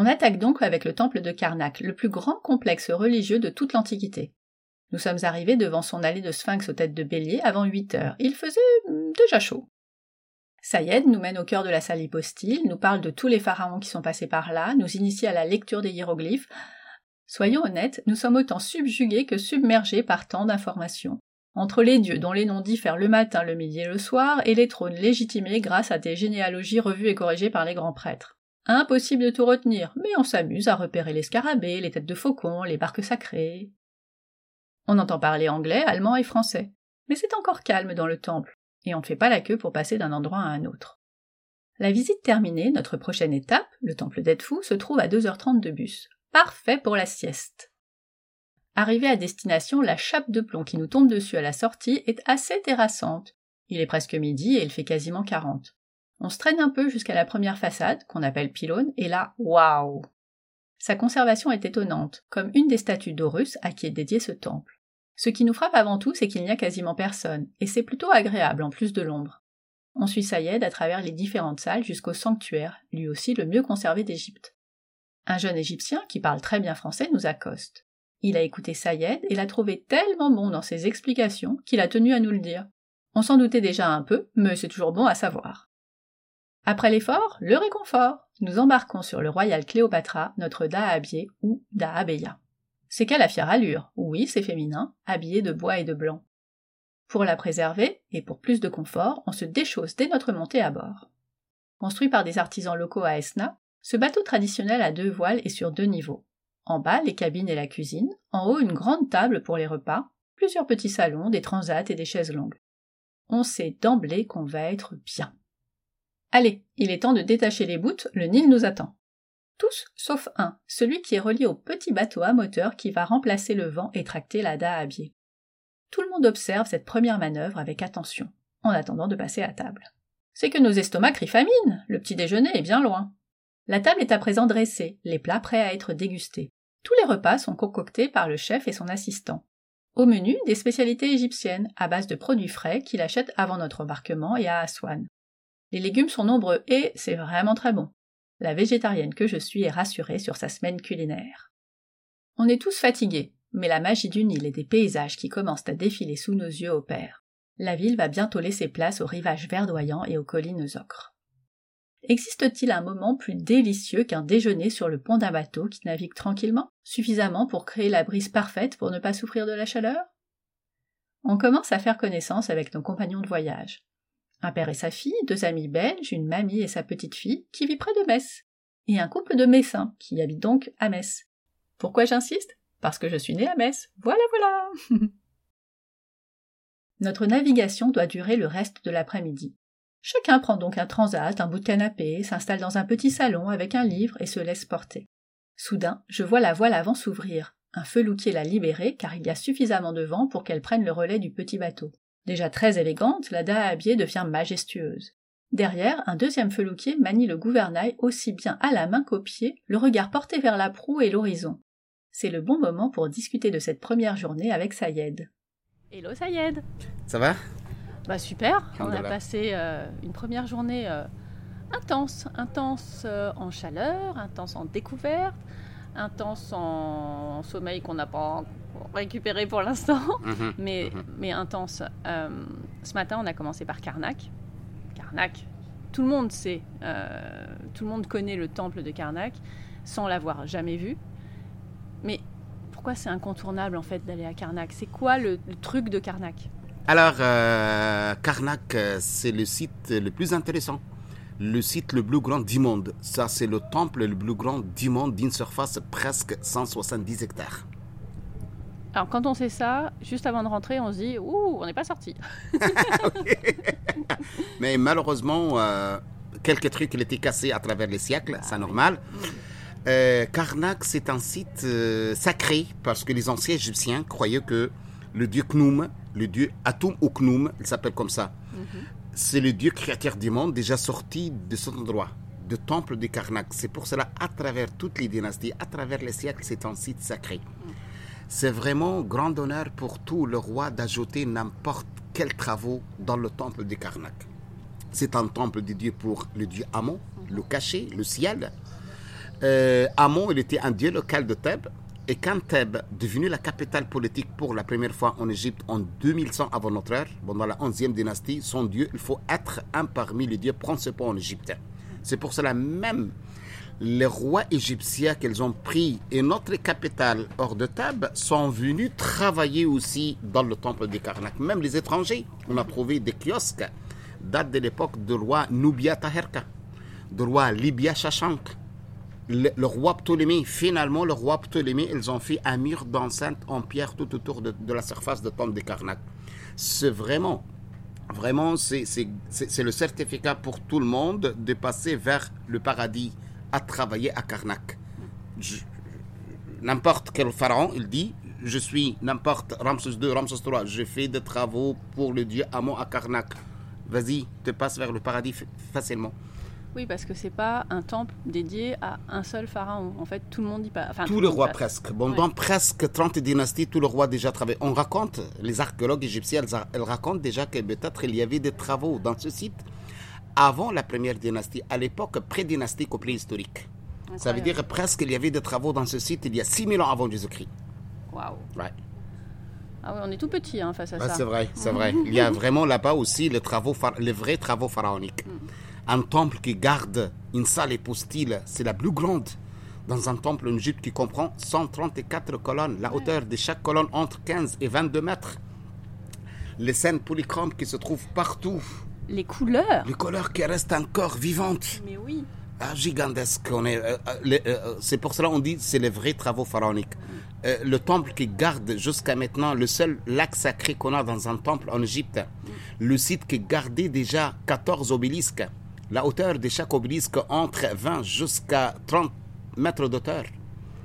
On attaque donc avec le temple de Karnak, le plus grand complexe religieux de toute l'Antiquité. Nous sommes arrivés devant son allée de sphinx aux têtes de bélier avant 8 heures. Il faisait hmm, déjà chaud. Sayed nous mène au cœur de la salle hypostyle, nous parle de tous les pharaons qui sont passés par là, nous initie à la lecture des hiéroglyphes. Soyons honnêtes, nous sommes autant subjugués que submergés par tant d'informations. Entre les dieux dont les noms diffèrent le matin, le midi et le soir, et les trônes légitimés grâce à des généalogies revues et corrigées par les grands prêtres. Impossible de tout retenir, mais on s'amuse à repérer les scarabées, les têtes de faucons, les barques sacrées. On entend parler anglais, allemand et français. Mais c'est encore calme dans le temple, et on ne fait pas la queue pour passer d'un endroit à un autre. La visite terminée, notre prochaine étape, le temple d'Edfou, se trouve à 2h30 de bus. Parfait pour la sieste. Arrivé à destination, la chape de plomb qui nous tombe dessus à la sortie est assez terrassante. Il est presque midi et il fait quasiment 40. On se traîne un peu jusqu'à la première façade, qu'on appelle pylône, et là, waouh Sa conservation est étonnante, comme une des statues d'Horus à qui est dédié ce temple. Ce qui nous frappe avant tout, c'est qu'il n'y a quasiment personne, et c'est plutôt agréable en plus de l'ombre. On suit Sayed à travers les différentes salles jusqu'au sanctuaire, lui aussi le mieux conservé d'Égypte. Un jeune Égyptien, qui parle très bien français, nous accoste. Il a écouté Sayed et l'a trouvé tellement bon dans ses explications qu'il a tenu à nous le dire. On s'en doutait déjà un peu, mais c'est toujours bon à savoir. Après l'effort, le réconfort. Nous embarquons sur le Royal Cléopatra, notre Dahabier ou Dahabeya. C'est qu'elle a fière allure, oui, c'est féminin, habillé de bois et de blanc. Pour la préserver, et pour plus de confort, on se déchausse dès notre montée à bord. Construit par des artisans locaux à Esna, ce bateau traditionnel a deux voiles et sur deux niveaux. En bas, les cabines et la cuisine, en haut, une grande table pour les repas, plusieurs petits salons, des transats et des chaises longues. On sait d'emblée qu'on va être bien. Allez, il est temps de détacher les bouts, le Nil nous attend. Tous sauf un, celui qui est relié au petit bateau à moteur qui va remplacer le vent et tracter la à biais. Tout le monde observe cette première manœuvre avec attention, en attendant de passer à table. C'est que nos estomacs crient famine, le petit déjeuner est bien loin. La table est à présent dressée, les plats prêts à être dégustés. Tous les repas sont concoctés par le chef et son assistant. Au menu, des spécialités égyptiennes, à base de produits frais qu'il achète avant notre embarquement et à Aswan. Les légumes sont nombreux et c'est vraiment très bon. La végétarienne que je suis est rassurée sur sa semaine culinaire. On est tous fatigués, mais la magie du Nil et des paysages qui commencent à défiler sous nos yeux opèrent. La ville va bientôt laisser place aux rivages verdoyants et aux collines ocres. Existe-t-il un moment plus délicieux qu'un déjeuner sur le pont d'un bateau qui navigue tranquillement, suffisamment pour créer la brise parfaite pour ne pas souffrir de la chaleur? On commence à faire connaissance avec nos compagnons de voyage un père et sa fille, deux amis belges, une mamie et sa petite fille, qui vit près de Metz, et un couple de Messins, qui habite donc à Metz. Pourquoi j'insiste? Parce que je suis née à Metz. Voilà, voilà Notre navigation doit durer le reste de l'après-midi. Chacun prend donc un transat, un bout de canapé, s'installe dans un petit salon avec un livre et se laisse porter. Soudain, je vois la voile avant s'ouvrir. Un feloutier l'a libérée car il y a suffisamment de vent pour qu'elle prenne le relais du petit bateau. Déjà très élégante, la dahabier devient majestueuse. Derrière, un deuxième felouquier manie le gouvernail aussi bien à la main qu'au pied, le regard porté vers la proue et l'horizon. C'est le bon moment pour discuter de cette première journée avec Sayed. Hello Sayed Ça va? Bah super, on a passé euh, une première journée euh, intense, intense euh, en chaleur, intense en découverte, intense en sommeil qu'on n'a pas récupéré pour l'instant, mhm. mais, mhm. mais intense. Euh, ce matin, on a commencé par Karnak. Karnak, tout le monde sait, euh, tout le monde connaît le temple de Karnak sans l'avoir jamais vu. Mais pourquoi c'est incontournable en fait d'aller à Karnak? C'est quoi le, truc de Karnak? Alors, euh, Karnak, c'est le site le plus intéressant le site le plus grand du monde. Ça, c'est le temple le plus grand du monde d'une surface presque 170 hectares. Alors, quand on sait ça, juste avant de rentrer, on se dit Ouh, on n'est pas sorti. Mais malheureusement, euh, quelques trucs été cassés à travers les siècles, c'est normal. Euh, Karnak, c'est un site euh, sacré parce que les anciens Égyptiens croyaient que le dieu Khnum, le dieu Atum ou Khnum, il s'appelle comme ça, mhm c'est le Dieu créateur du monde déjà sorti de cet endroit, de temple de Karnak. C'est pour cela, à travers toutes les dynasties, à travers les siècles, c'est un site sacré. C'est vraiment grand honneur pour tout le roi d'ajouter n'importe quels travaux dans le temple de Karnak. C'est un temple de Dieu pour le Dieu Amon, le cachet, le ciel. Euh, Amon, il était un dieu local de Thèbes. Et quand Thèbes, devenue la capitale politique pour la première fois en Égypte en 2100 avant notre ère, dans la 11e dynastie, son dieu, il faut être un parmi les dieux principaux en Égypte. C'est pour cela même les rois égyptiens qu'ils ont pris et notre capitale hors de Thèbes sont venus travailler aussi dans le temple de Karnak. Même les étrangers, on a trouvé des kiosques datent de l'époque du roi Nubia Taherka, du roi Libya Shashank, le, roi Ptolémée. Finalement, le roi Ptolémée, ils ont fait un mur d'enceinte en pierre tout autour de, la surface de temple de Karnak. C'est vraiment Vraiment, c'est le certificat pour tout le monde de passer vers le paradis à travailler à Karnak. N'importe quel pharaon, il dit, je suis n'importe Ramses II, Ramses III, je fais des travaux pour le dieu Amon à Karnak. Vas-y, te passe vers le paradis facilement. Oui, parce que c'est pas un temple dédié à un seul pharaon. En fait, tout le monde y passe. Enfin, tout, le roi presque. Bon, dans presque 30 dynasties, tout le roi déjà travaillé. On raconte, les archéologues égyptiens, elles, racontent déjà que peut-être il y avait des travaux dans ce site avant la première dynastie, à l'époque pré-dynastique au préhistorique. Ça veut dire presque il y avait des travaux dans ce site il y a 6000 ans avant Jésus-Christ. Waouh. Ouais. Ah oui, on est tout petit hein, face à ça. C'est vrai, c'est vrai. Il y a vraiment là-bas aussi les, travaux, les vrais travaux pharaoniques. Mm. Un temple qui garde une salle épostyle, c'est la plus grande dans un temple en Égypte qui comprend 134 colonnes. La hauteur de chaque colonne entre 15 et 22 mètres. Les scènes polychromes qui se trouvent partout les couleurs. Les couleurs qui restent encore vivantes. Mais oui. Ah, gigantesque. On est, euh, euh, euh, c'est pour cela qu'on dit c'est les vrais travaux pharaoniques. le temple qui garde jusqu'à maintenant le seul lac sacré qu'on a dans un temple en Égypte. Le site qui gardait déjà 14 obélisques. La hauteur de chaque obélisque entre 20 jusqu'à 30 mètres d'auteur.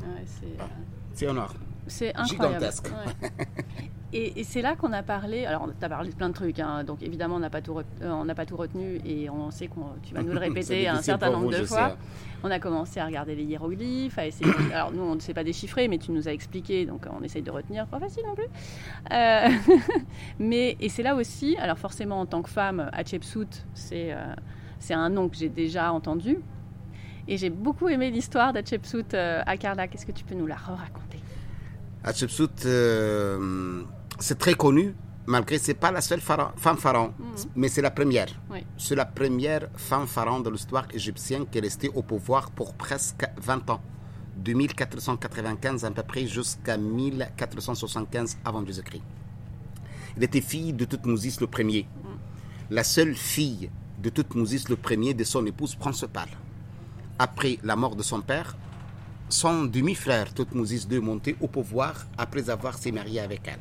Ouais, c'est... Ah, énorme. C'est incroyable. Gigantesque. Et, c'est là qu'on a parlé. Alors, tu as parlé de plein de trucs, hein, donc évidemment, on n'a pas, tout euh, pas tout retenu et on sait que tu vas nous le répéter un certain nombre de fois. On a commencé à regarder les hiéroglyphes, à essayer. alors, nous, on ne sait pas déchiffrer, mais tu nous as expliqué, donc on essaye de retenir. Pas facile non plus. Euh, mais, et c'est là aussi, alors forcément, en tant que femme, Hatshepsut, c'est euh, c'est un nom que j'ai déjà entendu. Et j'ai beaucoup aimé l'histoire d'Hatshepsut à Karnak. Est-ce que tu peux nous la raconter Hatshepsut c'est très connu, malgré c'est pas la seule femme pharaon, mhm. mais c'est la première. C'est la première femme pharaon de l'histoire égyptienne qui est restée au pouvoir pour presque 20 ans, de 1495 à peu près jusqu'à 1475 avant Jésus-Christ. Elle était fille de Toutmousis le premier, mhm. la seule fille de Toutmousis le premier de son épouse principale. Après la mort de son père, son demi-frère Toutmousis II monté au pouvoir après avoir s'est marié avec elle.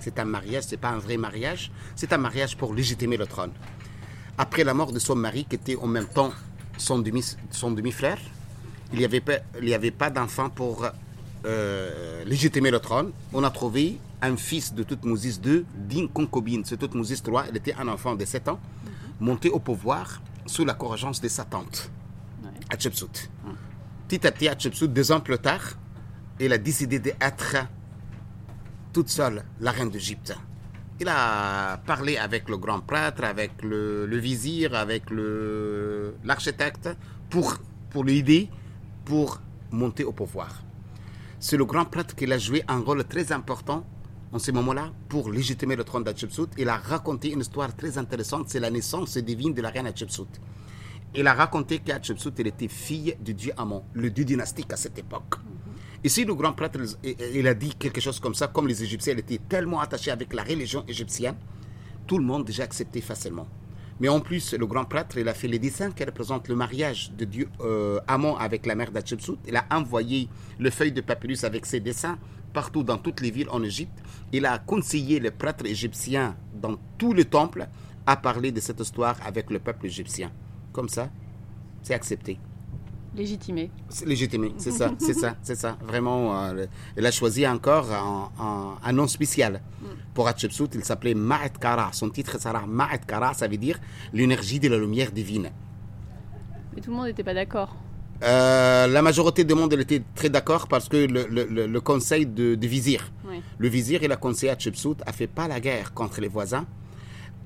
C'est un mariage, c'est pas un vrai mariage, c'est un mariage pour légitimer le trône. Après la mort de son mari, qui était en même temps son demi, son demi-frère, il n'y avait pas, pas d'enfant pour euh, légitimer le trône. On a trouvé un fils de Toutmousis II, digne concubine. Ce Toutmousis III, il était un enfant de 7 ans, monté au pouvoir sous la couragence de sa tante, Hatshepsut. Petit à petit, Hatshepsut, deux ans plus tard, elle a décidé d'être toute seule la reine d'Égypte. Il a parlé avec le grand prêtre, avec le, vizir, avec l'architecte pour, pour l'aider pour monter au pouvoir. C'est le grand prêtre qui a joué un rôle très important en ce moment-là pour légitimer le trône d'Hatshepsut. Il a raconté une histoire très intéressante, c'est la naissance divine de la reine Hatshepsut. Il a raconté qu'Hatshepsut était fille du dieu Amon, le dieu dynastique à cette époque. Ici, le grand prêtre, il a dit quelque chose comme ça, comme les Égyptiens étaient tellement attachés avec la religion égyptienne, tout le monde déjà accepté facilement. Mais en plus, le grand prêtre, il a fait les dessins qui représentent le mariage de Dieu euh, Amon avec la mère d'Hatshepsut. Il a envoyé le feuille de papyrus avec ses dessins partout dans toutes les villes en Égypte. Il a conseillé les prêtres égyptiens dans tous les temples à parler de cette histoire avec le peuple égyptien. Comme ça, c'est accepté. Légitimé. Légitimé, c'est ça, c'est ça, c'est ça. Vraiment, euh, elle a choisi encore un, nom spécial. Mm. Pour Hatshepsut, il s'appelait Ma'at Kara. Son titre sera Ma'at Kara, ça veut dire l'énergie de la lumière divine. Mais tout le monde n'était pas d'accord. Euh, la majorité du monde était très d'accord parce que le, conseil de, vizir, le vizir et la conseillère Hatshepsut a fait pas la guerre contre les voisins.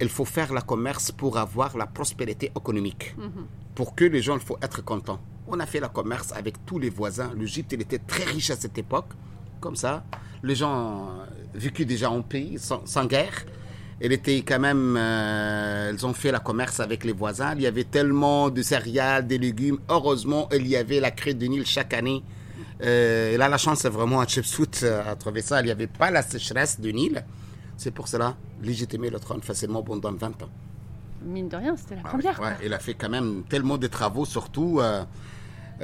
Il faut faire le commerce pour avoir la prospérité économique. Mm-hmm. Pour que les gens, il faut être contents On a fait le commerce avec tous les voisins. L'Égypte, était très riche à cette époque. Comme ça, les gens euh, vécu déjà en pays, sans, sans guerre. Elle était quand même, euh, ils ont fait le commerce avec les voisins. Il y avait tellement de céréales, des légumes. Heureusement, il y avait la crue du Nil chaque année. Euh, elle a la chance vraiment à Chipsfoot à trouver ça. Il n'y avait pas la sécheresse du Nil. C'est pour cela légitimé le trône facilement pendant 20 ans. Mine de rien, c'était la Ah première. ouais, il a fait quand même tellement de travaux, surtout euh,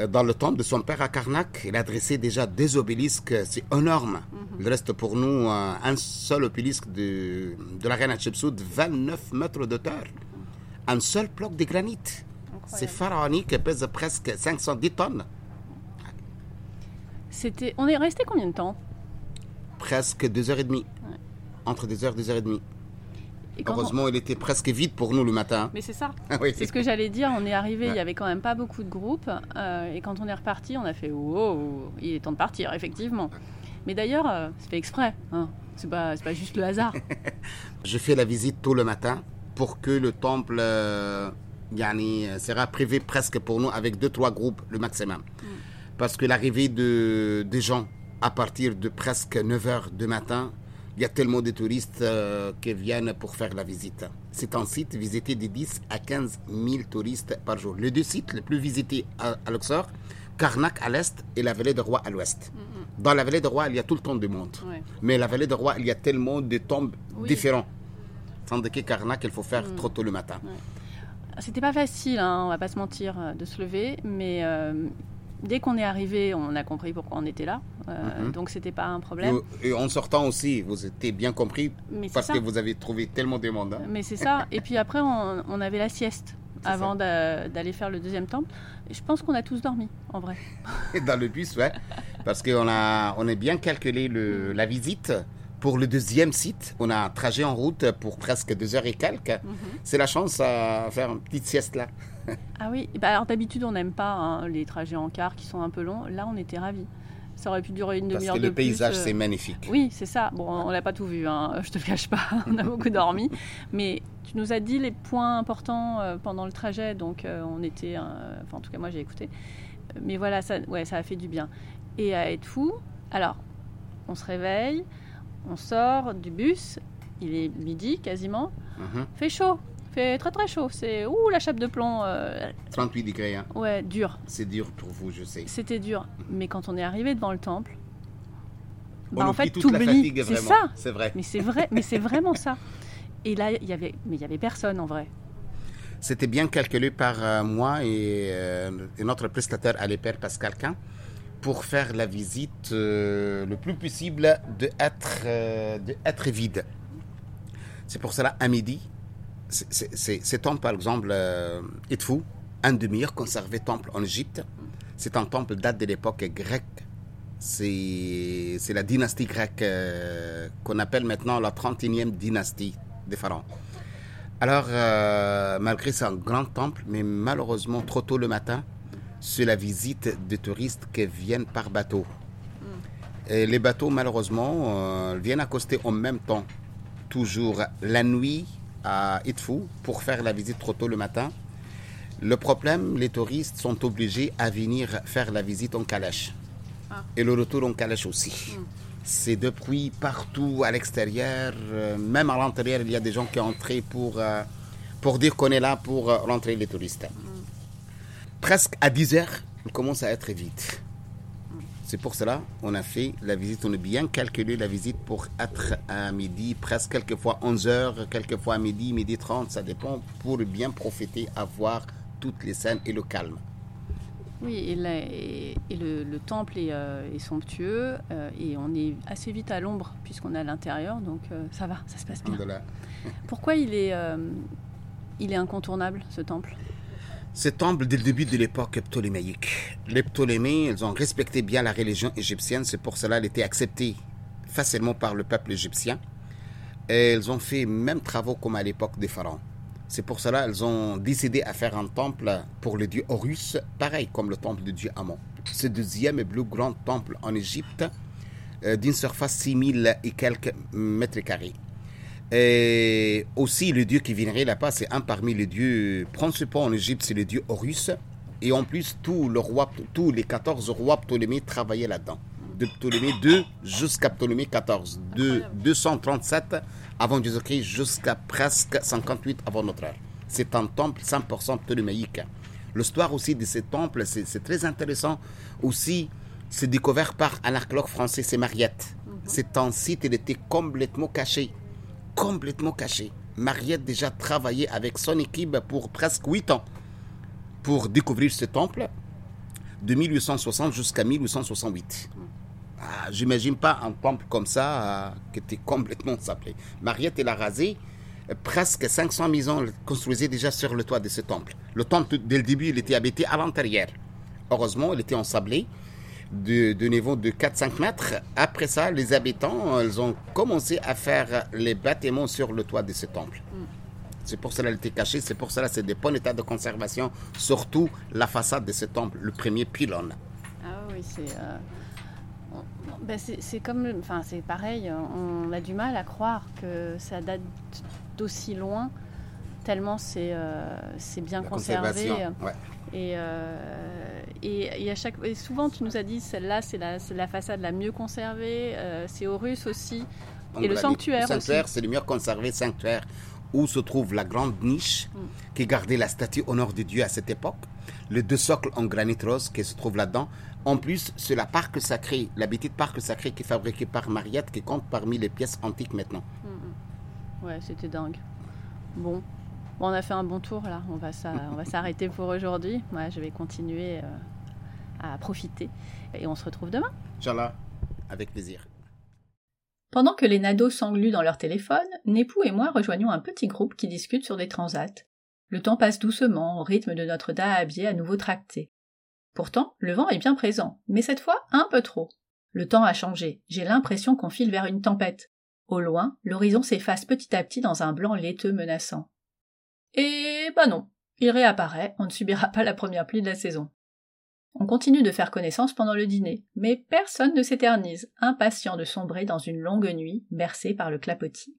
dans le temple de son père à Karnak. Il a dressé déjà des obélisques, c'est énorme. Mhm. Il reste pour nous euh, un seul obélisque de, de la reine Hatshepsut, 29 mètres de hauteur. Un seul bloc de granit. C'est pharaonique, pèse presque 510 tonnes. C'était. On est resté combien de temps? Presque 2h30. Entre 2h et 2h30. Et on- Heureusement, il était presque vide pour nous le matin. Mais c'est ça. oui, C'est ce que j'allais dire. On est arrivé, il y avait quand même pas beaucoup de groupes. euh, et quand on est reparti, on a fait wow, il est temps de partir, effectivement. Mais d'ailleurs, euh, c'est fait exprès. Hein. C'est pas, pas juste le hasard. Je fais la visite tôt le matin pour que le temple euh, yani, euh, sera privé presque pour nous avec deux, trois groupes le maximum. Parce que l'arrivée de, des gens à partir de presque 9 heures du matin, il y a tellement de touristes euh, qui viennent pour faire la visite. C'est un site visité de 10 à 15 000 touristes par jour. Les deux sites les plus visités à, à Luxor, Karnak à l'est et la vallée de Roi à l'ouest. Dans la vallée de Roi, il y a tout le temps du monde. Ouais. Mais la vallée de Roi, il y a tellement de tombes Oui. différents. Tandis que Karnak, il faut faire trop tôt le matin. C'était pas facile, hein, on va pas se mentir, euh, de se lever, mais euh, dès qu'on est arrivé, on a compris pourquoi on était là. Euh, Mhm. Donc c'était pas un problème. Et, et en sortant aussi, vous étiez bien compris Mais parce que vous avez trouvé tellement de monde. hein. Mais c'est ça. Et puis après, on, on avait la sieste avant d'a- d'aller faire le deuxième temple. Je pense qu'on a tous dormi, en vrai. Dans le bus, ouais. Parce qu'on a, on a bien calculé le, la visite. Pour le deuxième site, on a un trajet en route pour presque deux heures et quelques. C'est la chance à faire une petite sieste là. Ah oui, bah alors d'habitude on n'aime pas hein, les trajets en car qui sont un peu longs. Là on était ravis. Ça aurait pu durer une Parce demi-heure que de le paysage, euh, c'est magnifique. Oui, c'est ça. Bon, on l'a pas tout vu, hein, je te le cache pas. on a beaucoup dormi. Mais tu nous as dit les points importants euh, pendant le trajet, donc euh, on était. enfin, en tout cas, moi j'ai écouté. Mais voilà, ça, ouais, ça a fait du bien. Et à être fou, alors, on se réveille, on sort du bus, il est midi quasiment, Mhm. fait chaud, fait très très chaud. C'est ouh la chape de plomb, euh, 38 degrés, hein. ouais, dur. c'est dur pour vous, je sais. C'était dur. Mais quand on est arrivé devant le temple, On bah, en fait, fatigue, C'est ça. C'est vrai. Mais c'est vrai, mais c'est vraiment ça. Et là, il y avait, mais il y avait personne en vrai. C'était bien calculé par euh, moi et, euh, et notre prestataire à l'EPER, Pascal Quin, pour faire la visite euh, le plus possible de être, de être vide. C'est pour cela, à midi, c'est- c'est c'est- ce temple, par exemple, euh, Edfou, un des meilleurs conservés temples en Égypte. C'est un temple date de l'époque grecque. C'est la dynastie grecque euh, qu'on appelle maintenant la 31e dynastie des pharaons. Alors, euh, malgré c'est un grand temple, mais malheureusement, trop tôt le matin, c'est la visite de touristes qui viennent par bateau. Et les bateaux, malheureusement, euh, viennent accoster en même temps, toujours la nuit à Itfou, pour faire la visite trop tôt le matin. Le problème, les touristes sont obligés à venir faire la visite en calèche. Ah. Et le retour en calèche aussi. C'est depuis partout à l'extérieur, euh, même à l'intérieur, il y a des gens qui ont entré pour, euh, pour dire qu'on est là pour euh, rentrer les touristes. Presque à 10 heures, il commence à être vite. C'est pour cela on a fait la visite, on a bien calculé la visite pour être à midi, presque quelquefois 11 heures, quelquefois à midi, midi 30, ça dépend, pour bien profiter, avoir toutes les scènes et le calme. Oui, et, la- et- et le, le temple est, euh, est somptueux euh, et on est assez vite à l'ombre puisqu'on est à l'intérieur, donc euh, ça va, ça se passe bien. Pourquoi il est, il est incontournable ce temple? Ce temple, dès le début de l'époque ptolémaïque, les Ptolémées, ont respecté bien la religion égyptienne, c'est pour cela qu'elle était acceptée facilement par le peuple égyptien. Et ils ont fait même travaux comme à l'époque des pharaons. C'est pour cela qu'ils ont décidé à faire un temple pour le dieu Horus, pareil comme le temple du dieu Amon. Ce deuxième et plus grand temple en Égypte, euh, d'une surface 6000 et quelques mètres carrés. Et aussi, le dieu qui viendrait là-bas, c'est un parmi les dieux principaux en Égypte, c'est le dieu Horus. Et en plus, tout le roi, tous les 14 rois Ptolémée travaillaient là-dedans. De Ptolémée 2 jusqu'à Ptolémée 14. De 237 avant Jésus-Christ jusqu'à presque 58 avant notre ère. C'est un temple 100% ptoléméique. L'histoire aussi de ces temples, c'est très intéressant. Aussi, c'est découvert par un archéologue français, c'est Mariette. Mhm. C'est un site, il était complètement caché. Complètement caché. Mariette déjà travaillé avec son équipe pour presque 8 ans pour découvrir ce temple de 1860 jusqu'à 1868. Ah, J'imagine pas un temple comme ça euh, qui était complètement sablé. Mariette, elle a rasé presque 500 maisons construisaient déjà sur le toit de ce temple. Le temple, dès le début, il était habité à l'intérieur. Heureusement, il était ensablé de, de niveau de 4-5 mètres. Après ça, les habitants, ils ont commencé à faire les bâtiments sur le toit de ce temple. Mm. C'est pour cela qu'il était caché, c'est pour cela c'est des bons états de conservation, surtout la façade de ce temple, le premier pylône. Ah oui, c'est... Euh, ben c'est comme, enfin c'est pareil, on a du mal à croire que ça date d'aussi loin, tellement c'est euh, c'est bien conservé. Et, euh, et, et, à chaque, et souvent, tu nous as dit, celle-là, c'est la, la, façade la mieux conservée. Euh, c'est Horus aussi. et le sanctuaire, le sanctuaire c'est le mieux conservé sanctuaire où se trouve la grande niche mm. qui gardait la statue au nord de Dieu à cette époque. Les deux socles en granit rose qui se trouvent là-dedans. En plus, c'est la parc sacré, la petite parc sacré qui est fabriquée par Mariette qui compte parmi les pièces antiques maintenant. Mm, mm. Ouais, c'était dingue. Bon, Bon, on a fait un bon tour là, on va s'arrêter pour aujourd'hui. Moi, je vais continuer euh, à profiter et on se retrouve demain. Inch'Allah, avec plaisir. Pendant que les nados s'engluent dans leur téléphone, Népou et moi rejoignons un petit groupe qui discute sur des transats. Le temps passe doucement, au rythme de notre dahabier à nouveau tracté. Pourtant, le vent est bien présent, mais cette fois un peu trop. Le temps a changé, j'ai l'impression qu'on file vers une tempête. Au loin, l'horizon s'efface petit à petit dans un blanc laiteux menaçant. Et bah non, il réapparaît, on ne subira pas la première pluie de la saison. On continue de faire connaissance pendant le dîner, mais personne ne s'éternise, impatient de sombrer dans une longue nuit bercée par le clapotis.